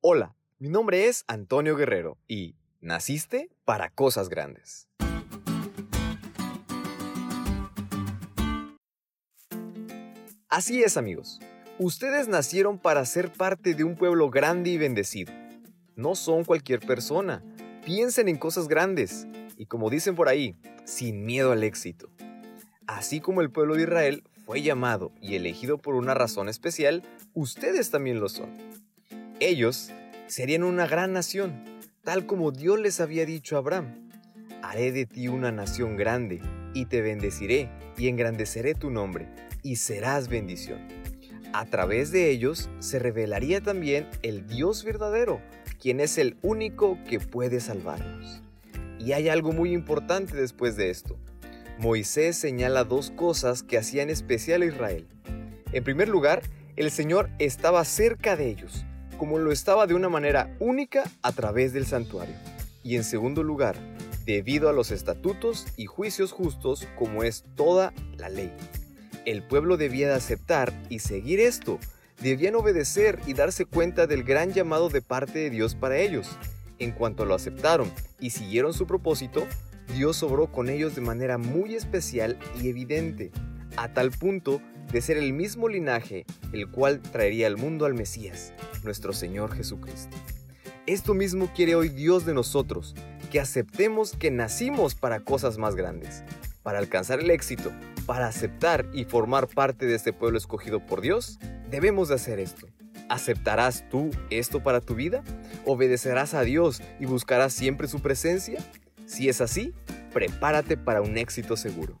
Hola, mi nombre es Antonio Guerrero y naciste para cosas grandes. Así es amigos, ustedes nacieron para ser parte de un pueblo grande y bendecido. No son cualquier persona, piensen en cosas grandes y como dicen por ahí, sin miedo al éxito. Así como el pueblo de Israel fue llamado y elegido por una razón especial, ustedes también lo son. Ellos serían una gran nación, tal como Dios les había dicho a Abraham. Haré de ti una nación grande, y te bendeciré, y engrandeceré tu nombre, y serás bendición. A través de ellos se revelaría también el Dios verdadero, quien es el único que puede salvarnos. Y hay algo muy importante después de esto. Moisés señala dos cosas que hacían especial a Israel. En primer lugar, el Señor estaba cerca de ellos, como lo estaba de una manera única a través del santuario. Y en segundo lugar, debido a los estatutos y juicios justos como es toda la ley. El pueblo debía de aceptar y seguir esto, debían obedecer y darse cuenta del gran llamado de parte de Dios para ellos. En cuanto lo aceptaron y siguieron su propósito, Dios obró con ellos de manera muy especial y evidente, a tal punto de ser el mismo linaje el cual traería al mundo al Mesías, nuestro Señor Jesucristo. Esto mismo quiere hoy Dios de nosotros, que aceptemos que nacimos para cosas más grandes, para alcanzar el éxito, para aceptar y formar parte de este pueblo escogido por Dios, debemos de hacer esto. ¿Aceptarás tú esto para tu vida? ¿Obedecerás a Dios y buscarás siempre su presencia? Si es así, prepárate para un éxito seguro.